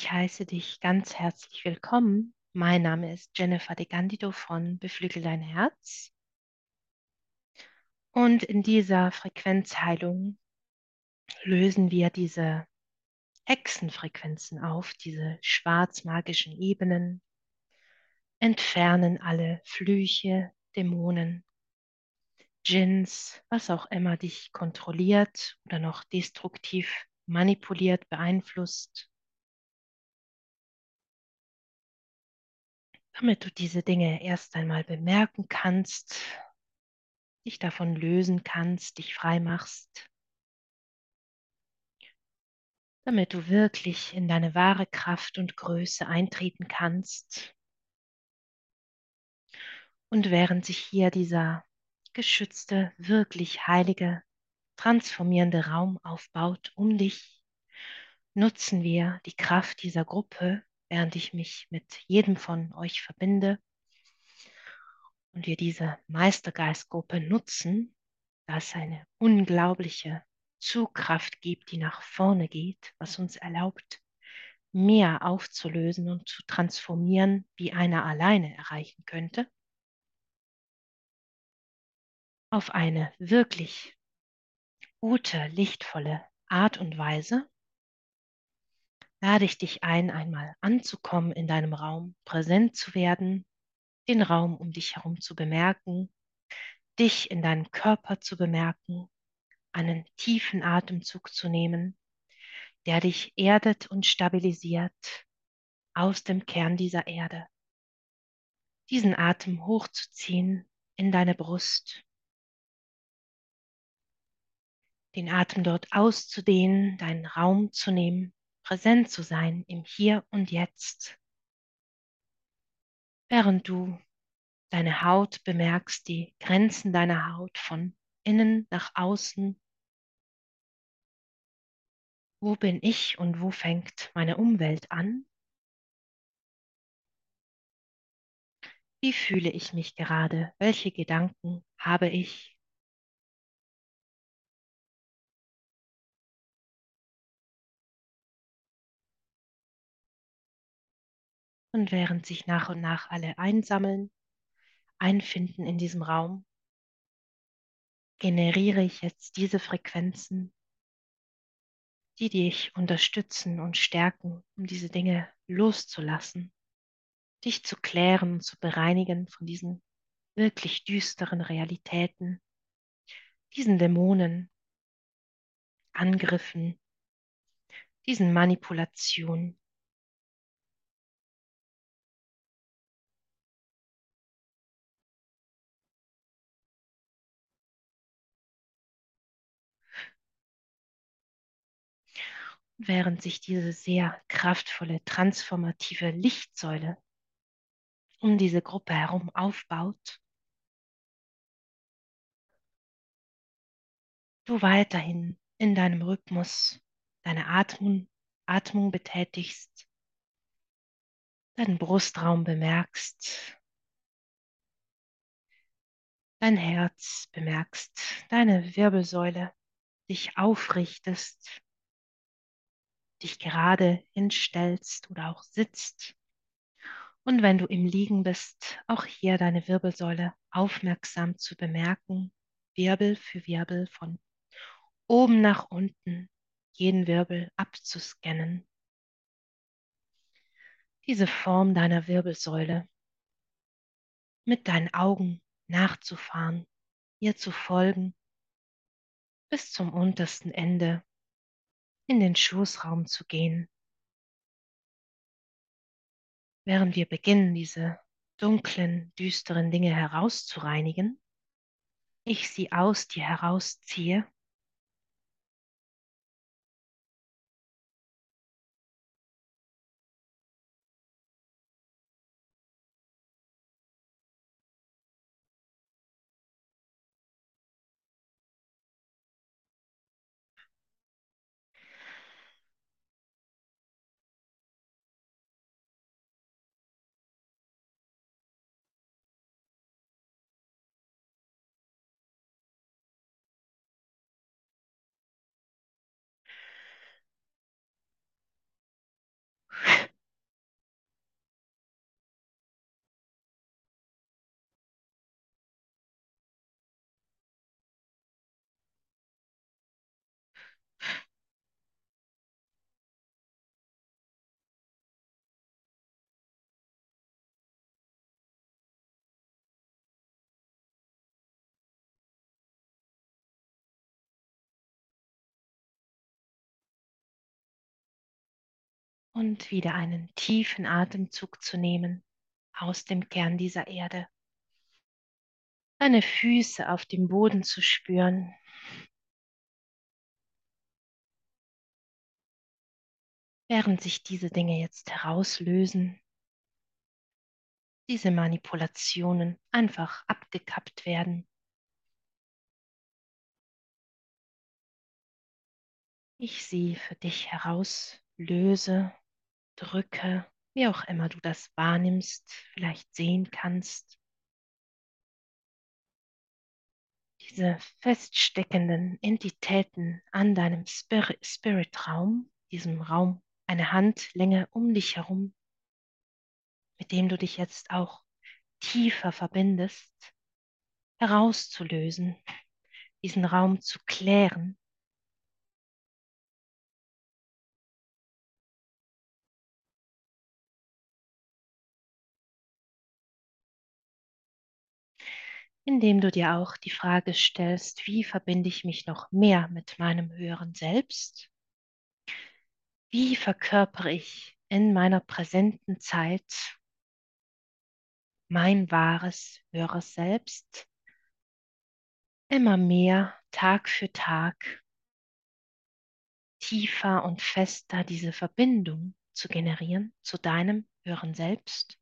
Ich heiße dich ganz herzlich willkommen. Mein Name ist Jennifer de Gandido von Beflügel dein Herz. Und in dieser Frequenzheilung lösen wir diese Hexenfrequenzen auf, diese schwarzmagischen Ebenen, entfernen alle Flüche, Dämonen, Djinns, was auch immer dich kontrolliert oder noch destruktiv manipuliert, beeinflusst. Damit du diese Dinge erst einmal bemerken kannst, dich davon lösen kannst, dich frei machst, damit du wirklich in deine wahre Kraft und Größe eintreten kannst. Und während sich hier dieser geschützte, wirklich heilige, transformierende Raum aufbaut um dich, nutzen wir die Kraft dieser Gruppe, während ich mich mit jedem von euch verbinde und wir diese Meistergeistgruppe nutzen, da es eine unglaubliche Zugkraft gibt, die nach vorne geht, was uns erlaubt, mehr aufzulösen und zu transformieren, wie einer alleine erreichen könnte, auf eine wirklich gute, lichtvolle Art und Weise, lade ich dich ein, einmal anzukommen in deinem Raum, präsent zu werden, den Raum um dich herum zu bemerken, dich in deinem Körper zu bemerken, einen tiefen Atemzug zu nehmen, der dich erdet und stabilisiert aus dem Kern dieser Erde. Diesen Atem hochzuziehen in deine Brust, den Atem dort auszudehnen, deinen Raum zu nehmen, präsent zu sein im Hier und Jetzt, während du deine Haut bemerkst, die Grenzen deiner Haut von innen nach außen. Wo bin ich und wo fängt meine Umwelt an? Wie fühle ich mich gerade? Welche Gedanken habe ich? Und während sich nach und nach alle einsammeln, einfinden in diesem Raum, generiere ich jetzt diese Frequenzen, die dich unterstützen und stärken, um diese Dinge loszulassen, dich zu klären und zu bereinigen von diesen wirklich düsteren Realitäten, diesen Dämonen, Angriffen, diesen Manipulationen, während sich diese sehr kraftvolle, transformative Lichtsäule um diese Gruppe herum aufbaut, du weiterhin in deinem Rhythmus deine Atmung, Atmung betätigst, deinen Brustraum bemerkst, dein Herz bemerkst, deine Wirbelsäule, dich aufrichtest, dich gerade hinstellst oder auch sitzt. Und wenn du im Liegen bist, auch hier deine Wirbelsäule aufmerksam zu bemerken, Wirbel für Wirbel von oben nach unten, jeden Wirbel abzuscannen. Diese Form deiner Wirbelsäule mit deinen Augen nachzufahren, ihr zu folgen, bis zum untersten Ende in den Schoßraum zu gehen. Während wir beginnen, diese dunklen, düsteren Dinge herauszureinigen, ich sie aus dir herausziehe, und wieder einen tiefen Atemzug zu nehmen aus dem Kern dieser Erde. Deine Füße auf dem Boden zu spüren. Während sich diese Dinge jetzt herauslösen, diese Manipulationen einfach abgekappt werden. Ich sie für dich herauslöse, drücke, wie auch immer du das wahrnimmst, vielleicht sehen kannst. Diese feststeckenden Entitäten an deinem Spirit, Spirit-Raum, diesem Raum, eine Handlänge um dich herum, mit dem du dich jetzt auch tiefer verbindest, herauszulösen, diesen Raum zu klären indem du dir auch die Frage stellst, wie verbinde ich mich noch mehr mit meinem höheren Selbst? Wie verkörpere ich in meiner präsenten Zeit mein wahres, höheres Selbst immer mehr Tag für Tag tiefer und fester diese Verbindung zu generieren zu deinem höheren Selbst?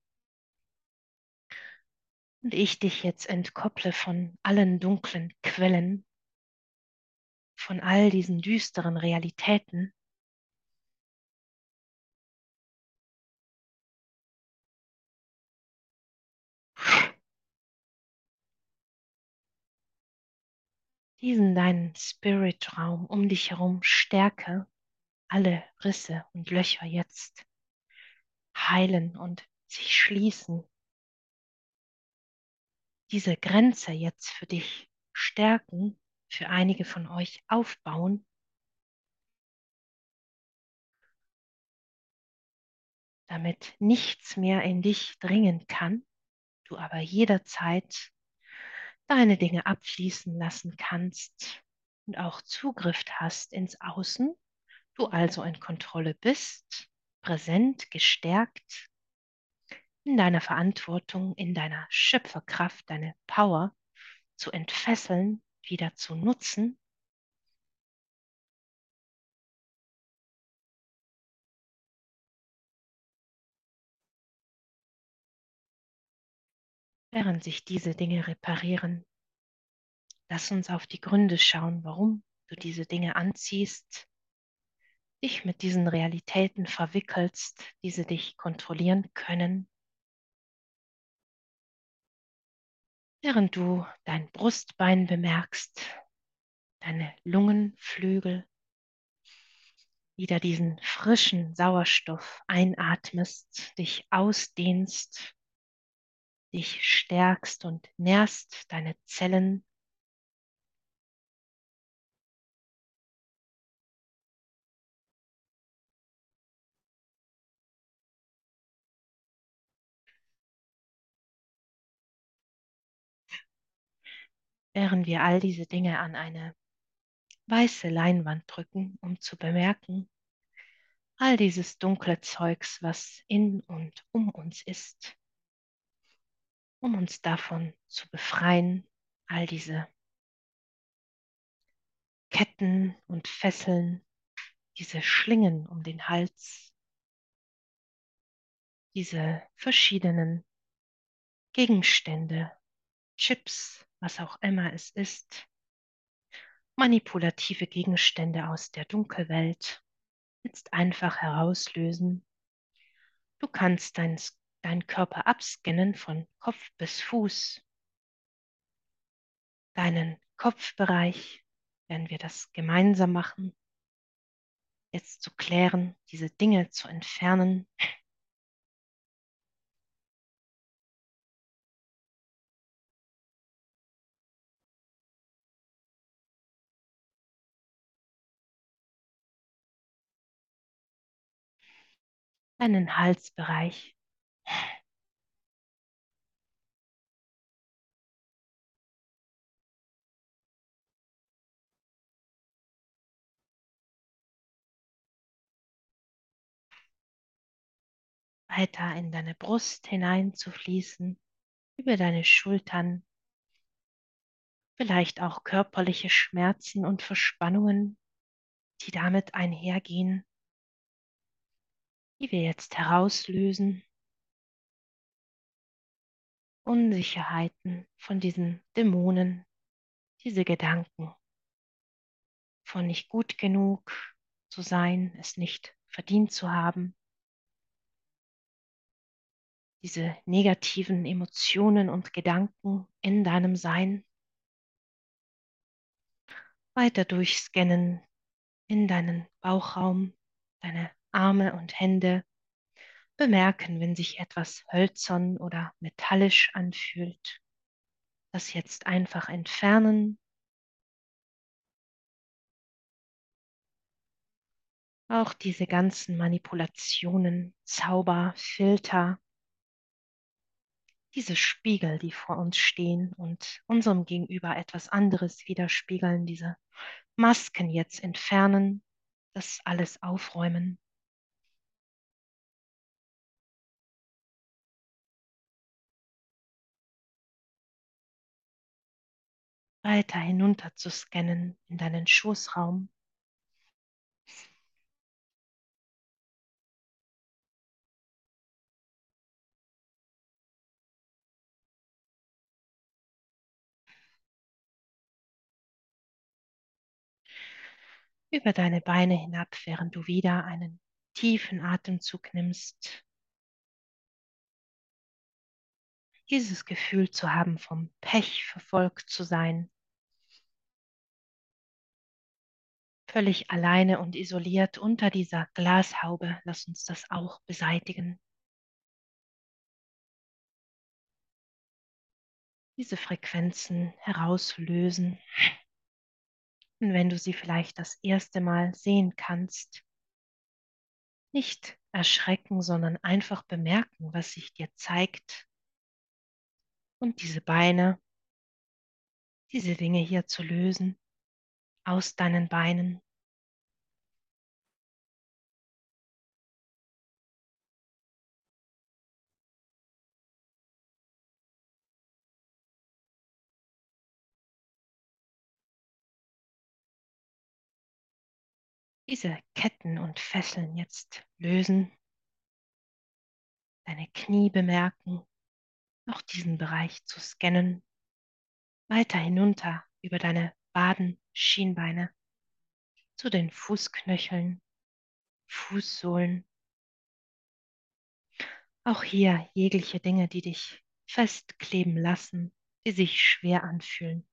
Und ich dich jetzt entkopple von allen dunklen Quellen, von all diesen düsteren Realitäten, diesen deinen Spirit-Raum um dich herum stärke, alle Risse und Löcher jetzt heilen und sich schließen diese Grenze jetzt für dich stärken, für einige von euch aufbauen, damit nichts mehr in dich dringen kann, du aber jederzeit deine Dinge abfließen lassen kannst und auch Zugriff hast ins Außen, du also in Kontrolle bist, präsent, gestärkt in deiner Verantwortung, in deiner Schöpferkraft, deine Power zu entfesseln, wieder zu nutzen. Während sich diese Dinge reparieren, lass uns auf die Gründe schauen, warum du diese Dinge anziehst, dich mit diesen Realitäten verwickelst, diese dich kontrollieren können während du dein Brustbein bemerkst, deine Lungenflügel, wieder diesen frischen Sauerstoff einatmest, dich ausdehnst, dich stärkst und nährst deine Zellen. Während wir all diese Dinge an eine weiße Leinwand drücken, um zu bemerken, all dieses dunkle Zeugs, was in und um uns ist, um uns davon zu befreien, all diese Ketten und Fesseln, diese Schlingen um den Hals, diese verschiedenen Gegenstände, Chips, was auch immer es ist, manipulative Gegenstände aus der Dunkelwelt jetzt einfach herauslösen. Du kannst deinen dein Körper abscannen von Kopf bis Fuß. Deinen Kopfbereich werden wir das gemeinsam machen. Jetzt zu klären, diese Dinge zu entfernen, deinen Halsbereich. weiter in deine Brust hineinzufließen, über deine Schultern, vielleicht auch körperliche Schmerzen und Verspannungen, die damit einhergehen, die wir jetzt herauslösen. Unsicherheiten von diesen Dämonen, diese Gedanken. Von nicht gut genug zu sein, es nicht verdient zu haben, diese negativen Emotionen und Gedanken in deinem Sein. Weiter durchscannen in deinen Bauchraum, deine Arme und Hände, bemerken, wenn sich etwas hölzern oder metallisch anfühlt. Das jetzt einfach entfernen. Auch diese ganzen Manipulationen, Zauber, Filter, diese Spiegel, die vor uns stehen und unserem Gegenüber etwas anderes widerspiegeln, diese Masken jetzt entfernen, das alles aufräumen. Weiter hinunter zu scannen in deinen Schoßraum. Über deine Beine hinab, während du wieder einen tiefen Atemzug nimmst. Dieses Gefühl zu haben, vom Pech verfolgt zu sein. Völlig alleine und isoliert unter dieser Glashaube. Lass uns das auch beseitigen. diese Frequenzen herauslösen. Und wenn du sie vielleicht das erste Mal sehen kannst, nicht erschrecken, sondern einfach bemerken, was sich dir zeigt. Und diese Beine, diese Dinge hier zu lösen aus deinen Beinen. diese Ketten und Fesseln jetzt lösen, deine Knie bemerken, auch diesen Bereich zu scannen, weiter hinunter über deine Waden, Schienbeine zu den Fußknöcheln, Fußsohlen. Auch hier jegliche Dinge, die dich festkleben lassen, die sich schwer anfühlen.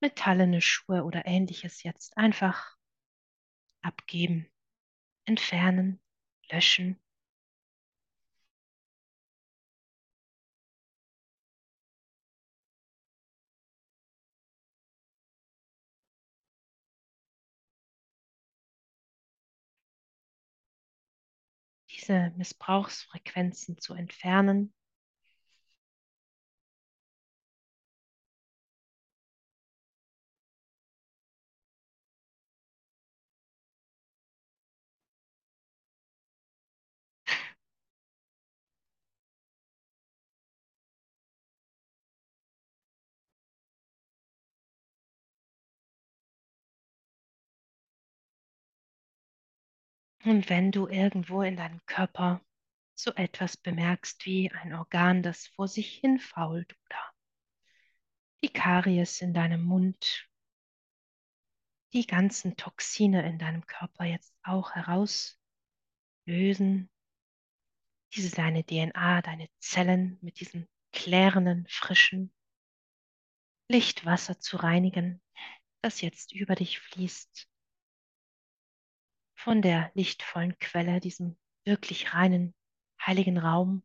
Metallene Schuhe oder ähnliches jetzt einfach abgeben, entfernen, löschen. Diese Missbrauchsfrequenzen zu entfernen. Und wenn du irgendwo in deinem Körper so etwas bemerkst wie ein Organ, das vor sich hin fault oder die Karies in deinem Mund, die ganzen Toxine in deinem Körper jetzt auch herauslösen, diese deine DNA, deine Zellen mit diesem klärenden, frischen Lichtwasser zu reinigen, das jetzt über dich fließt von der lichtvollen Quelle, diesem wirklich reinen, heiligen Raum,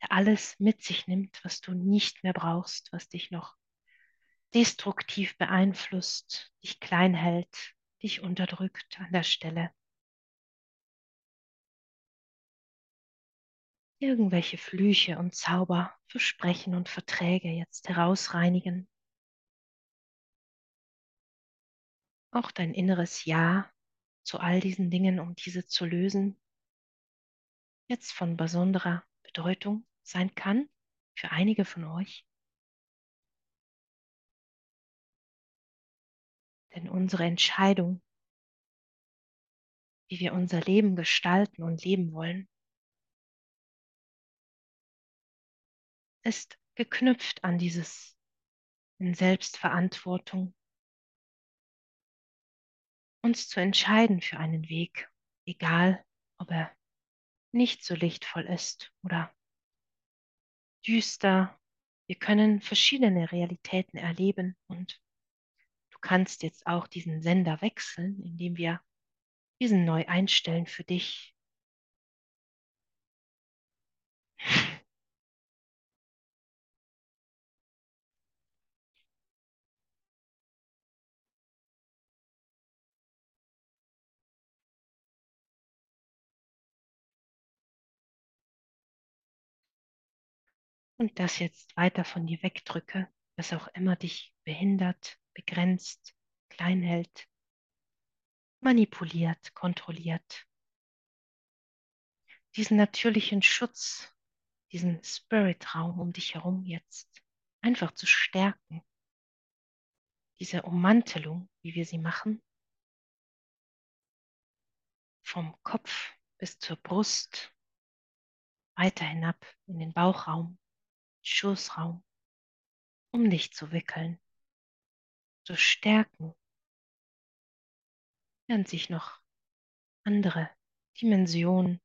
der alles mit sich nimmt, was du nicht mehr brauchst, was dich noch destruktiv beeinflusst, dich klein hält, dich unterdrückt an der Stelle. Irgendwelche Flüche und Zauber, Versprechen und Verträge jetzt herausreinigen. Auch dein inneres Ja zu all diesen Dingen, um diese zu lösen. jetzt von besonderer Bedeutung sein kann für einige von euch. Denn unsere Entscheidung, wie wir unser Leben gestalten und leben wollen, ist geknüpft an dieses in Selbstverantwortung, uns zu entscheiden für einen Weg, egal ob er nicht so lichtvoll ist oder düster. Wir können verschiedene Realitäten erleben und du kannst jetzt auch diesen Sender wechseln, indem wir diesen neu einstellen für dich. Und das jetzt weiter von dir wegdrücke, was auch immer dich behindert, begrenzt, klein hält, manipuliert, kontrolliert. Diesen natürlichen Schutz, diesen Spirit-Raum um dich herum jetzt einfach zu stärken. Diese Ummantelung, wie wir sie machen, vom Kopf bis zur Brust, weiter hinab in den Bauchraum, Schoßraum, um dich zu wickeln, zu stärken, während sich noch andere Dimensionen,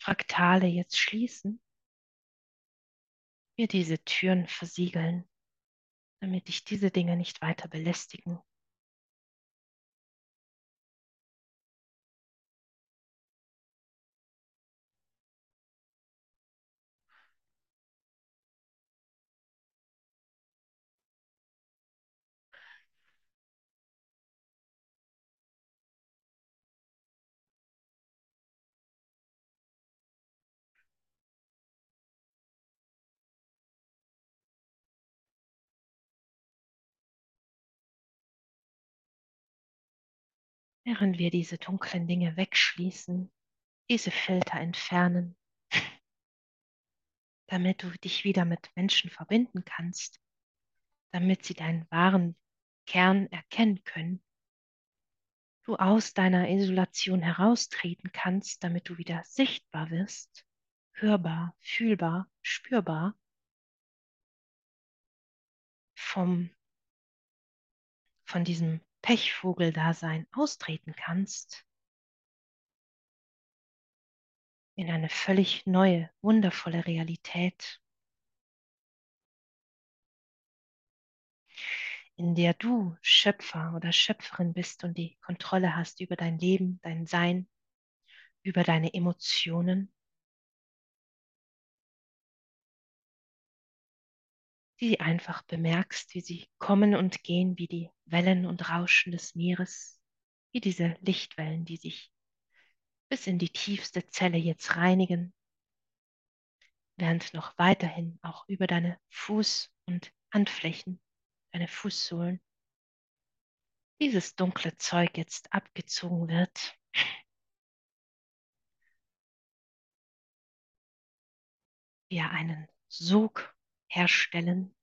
Fraktale jetzt schließen, wir diese Türen versiegeln, damit dich diese Dinge nicht weiter belästigen. Während wir diese dunklen Dinge wegschließen, diese Filter entfernen, damit du dich wieder mit Menschen verbinden kannst, damit sie deinen wahren Kern erkennen können, du aus deiner Isolation heraustreten kannst, damit du wieder sichtbar wirst, hörbar, fühlbar, spürbar, vom, von diesem Pechvogeldasein austreten kannst. In eine völlig neue, wundervolle Realität, in der du Schöpfer oder Schöpferin bist und die Kontrolle hast über dein Leben, dein Sein, über deine Emotionen, die einfach bemerkst, wie sie kommen und gehen, wie die Wellen und Rauschen des Meeres, wie diese Lichtwellen, die sich bis in die tiefste Zelle jetzt reinigen, während noch weiterhin auch über deine Fuß- und Handflächen, deine Fußsohlen, dieses dunkle Zeug jetzt abgezogen wird. Wir einen Sog herstellen,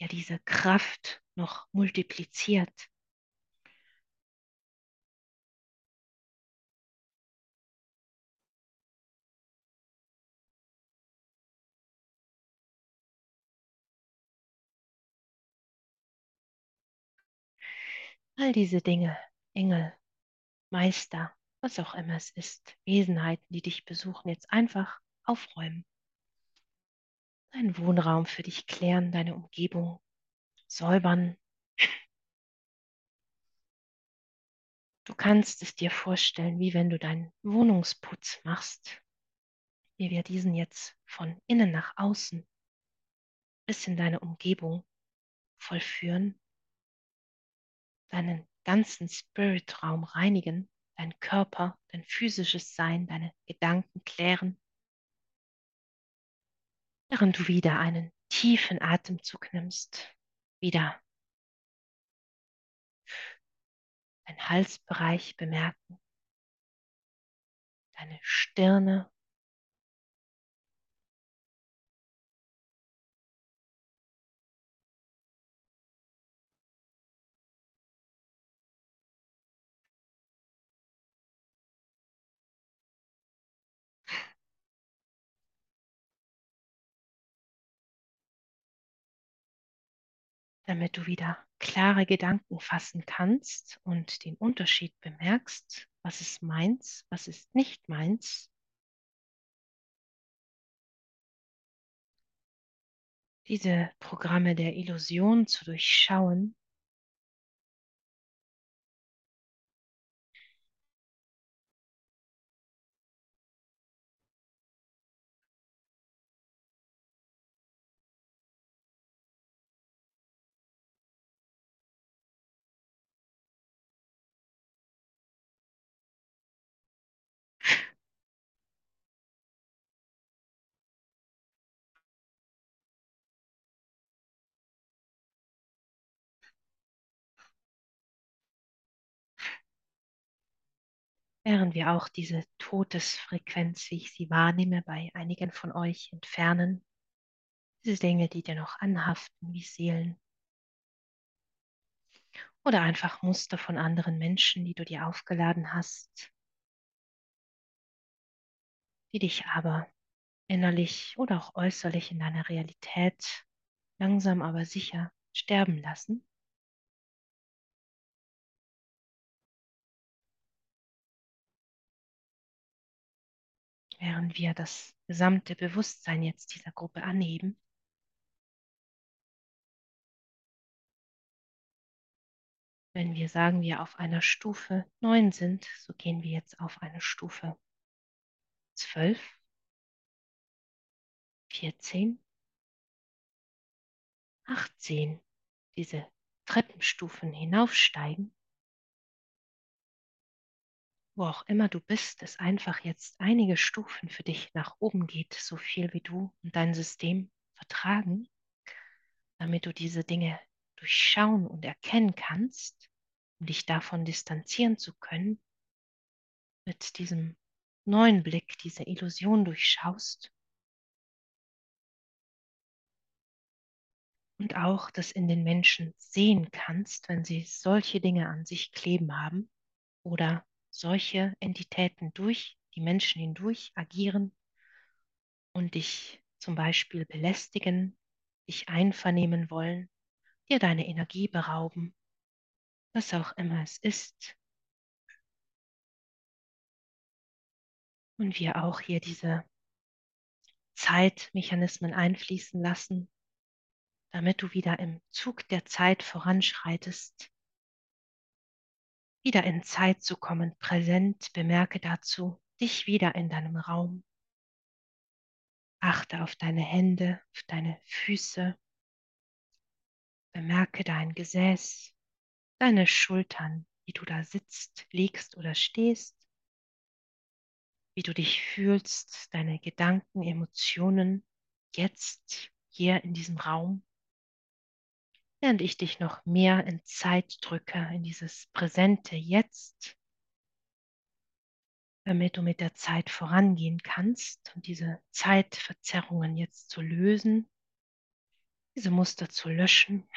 der diese Kraft noch multipliziert. All diese Dinge, Engel, Meister, was auch immer es ist, Wesenheiten, die dich besuchen, jetzt einfach aufräumen. Deinen Wohnraum für dich klären, deine Umgebung säubern. Du kannst es dir vorstellen, wie wenn du deinen Wohnungsputz machst, wie wir diesen jetzt von innen nach außen bis in deine Umgebung vollführen, deinen ganzen Spiritraum reinigen, dein Körper, dein physisches Sein, deine Gedanken klären, während du wieder einen tiefen Atemzug nimmst, wieder deinen Halsbereich bemerken, deine Stirne, damit du wieder klare Gedanken fassen kannst und den Unterschied bemerkst, was ist meins, was ist nicht meins. Diese Programme der Illusion zu durchschauen während wir auch diese Todesfrequenz, wie ich sie wahrnehme, bei einigen von euch entfernen. Diese Dinge, die dir noch anhaften, wie Seelen. Oder einfach Muster von anderen Menschen, die du dir aufgeladen hast, die dich aber innerlich oder auch äußerlich in deiner Realität langsam aber sicher sterben lassen. Während wir das gesamte Bewusstsein jetzt dieser Gruppe anheben. Wenn wir sagen, wir auf einer Stufe 9 sind, so gehen wir jetzt auf eine Stufe 12, 14, 18, diese Treppenstufen hinaufsteigen wo auch immer du bist, es einfach jetzt einige Stufen für dich nach oben geht, so viel wie du und dein System vertragen, damit du diese Dinge durchschauen und erkennen kannst, um dich davon distanzieren zu können, mit diesem neuen Blick diese Illusion durchschaust. Und auch das in den Menschen sehen kannst, wenn sie solche Dinge an sich kleben haben oder solche Entitäten durch die Menschen hindurch agieren und dich zum Beispiel belästigen, dich einvernehmen wollen, dir deine Energie berauben, was auch immer es ist. Und wir auch hier diese Zeitmechanismen einfließen lassen, damit du wieder im Zug der Zeit voranschreitest wieder in Zeit zu kommen, präsent, bemerke dazu dich wieder in deinem Raum. Achte auf deine Hände, auf deine Füße. Bemerke dein Gesäß, deine Schultern, wie du da sitzt, liegst oder stehst, wie du dich fühlst, deine Gedanken, Emotionen jetzt hier in diesem Raum während ich dich noch mehr in Zeit drücke, in dieses präsente Jetzt, damit du mit der Zeit vorangehen kannst und diese Zeitverzerrungen jetzt zu lösen, diese Muster zu löschen.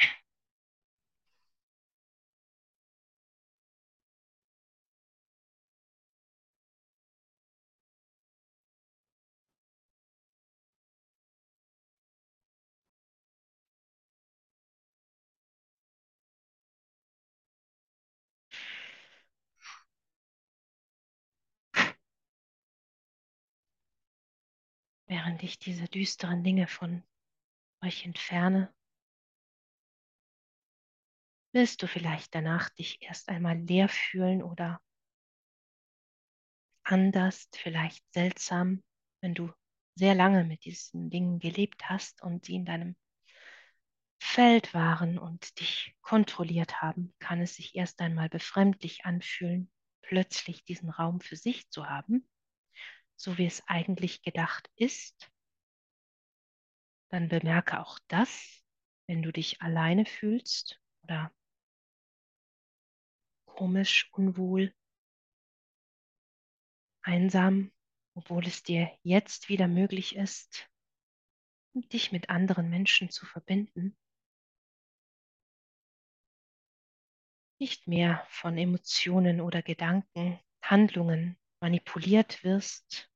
Während ich diese düsteren Dinge von euch entferne, wirst du vielleicht danach dich erst einmal leer fühlen oder anders, vielleicht seltsam, wenn du sehr lange mit diesen Dingen gelebt hast und sie in deinem Feld waren und dich kontrolliert haben, kann es sich erst einmal befremdlich anfühlen, plötzlich diesen Raum für sich zu haben so wie es eigentlich gedacht ist, dann bemerke auch das, wenn du dich alleine fühlst oder komisch, unwohl, einsam, obwohl es dir jetzt wieder möglich ist, dich mit anderen Menschen zu verbinden. Nicht mehr von Emotionen oder Gedanken, Handlungen manipuliert wirst,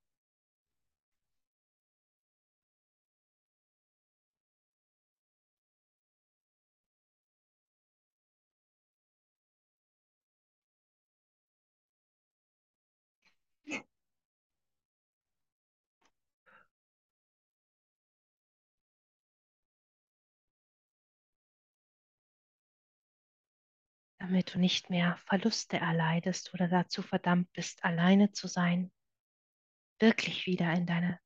damit du nicht mehr Verluste erleidest oder dazu verdammt bist, alleine zu sein, wirklich wieder in deine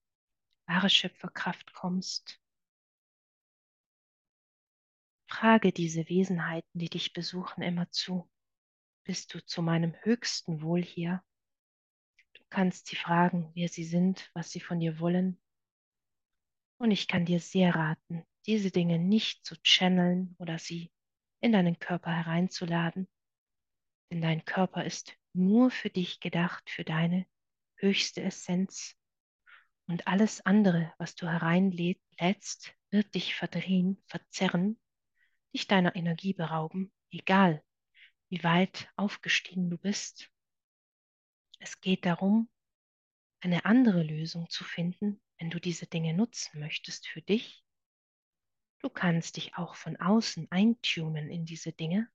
wahre Schöpferkraft kommst. Frage diese Wesenheiten, die dich besuchen, immer zu. Bist du zu meinem höchsten Wohl hier? Du kannst sie fragen, wer sie sind, was sie von dir wollen. Und ich kann dir sehr raten, diese Dinge nicht zu channeln oder sie in deinen Körper hereinzuladen, denn dein Körper ist nur für dich gedacht, für deine höchste Essenz. Und alles andere, was du hereinlädst, wird dich verdrehen, verzerren, dich deiner Energie berauben, egal wie weit aufgestiegen du bist. Es geht darum, eine andere Lösung zu finden, wenn du diese Dinge nutzen möchtest für dich. Du kannst dich auch von außen eintunen in diese Dinge.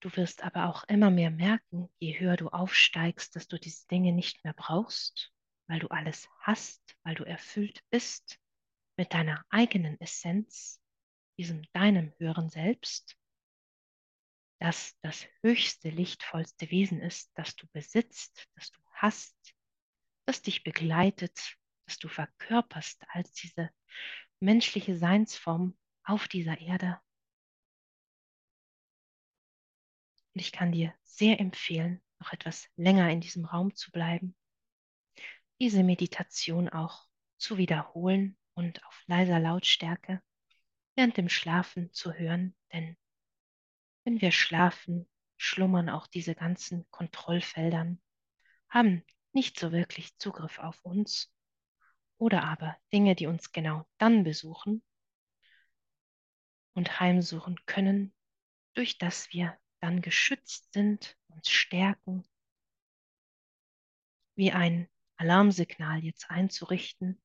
Du wirst aber auch immer mehr merken, je höher du aufsteigst, dass du diese Dinge nicht mehr brauchst, weil du alles hast, weil du erfüllt bist mit deiner eigenen Essenz, diesem deinem höheren Selbst, das das höchste, lichtvollste Wesen ist, das du besitzt, das du hast, das dich begleitet, das du verkörperst als diese menschliche Seinsform auf dieser Erde. Und ich kann dir sehr empfehlen, noch etwas länger in diesem Raum zu bleiben, diese Meditation auch zu wiederholen und auf leiser Lautstärke während dem Schlafen zu hören, denn wenn wir schlafen, schlummern auch diese ganzen Kontrollfeldern, haben nicht so wirklich Zugriff auf uns oder aber Dinge, die uns genau dann besuchen und heimsuchen können, durch das wir dann geschützt sind, uns stärken, wie ein Alarmsignal jetzt einzurichten,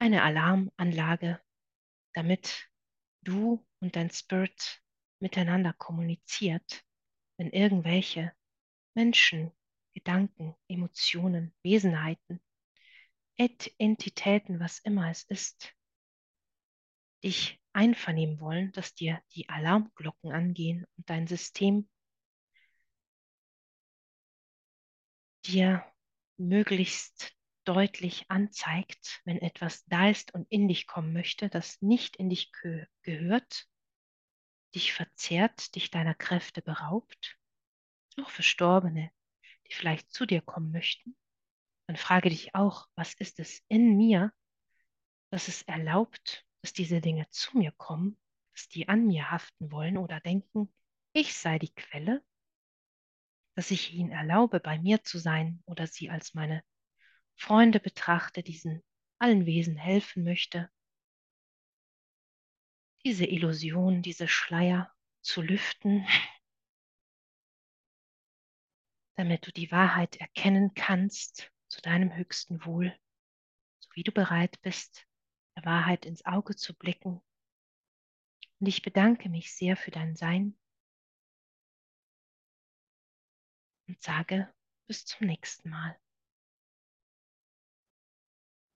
eine Alarmanlage, damit du und dein Spirit miteinander kommuniziert, wenn irgendwelche Menschen, Gedanken, Emotionen, Wesenheiten, Entitäten, was immer es ist, dich einvernehmen wollen, dass dir die Alarmglocken angehen und dein System dir möglichst deutlich anzeigt, wenn etwas da ist und in dich kommen möchte, das nicht in dich ge gehört, dich verzehrt, dich deiner Kräfte beraubt, auch Verstorbene, die vielleicht zu dir kommen möchten, dann frage dich auch, was ist es in mir, das es erlaubt, dass diese Dinge zu mir kommen, dass die an mir haften wollen oder denken, ich sei die Quelle, dass ich ihnen erlaube, bei mir zu sein oder sie als meine Freunde betrachte, diesen allen Wesen helfen möchte, diese Illusion, diese Schleier zu lüften, damit du die Wahrheit erkennen kannst zu deinem höchsten Wohl, so wie du bereit bist, der Wahrheit ins Auge zu blicken. Und ich bedanke mich sehr für dein Sein und sage bis zum nächsten Mal.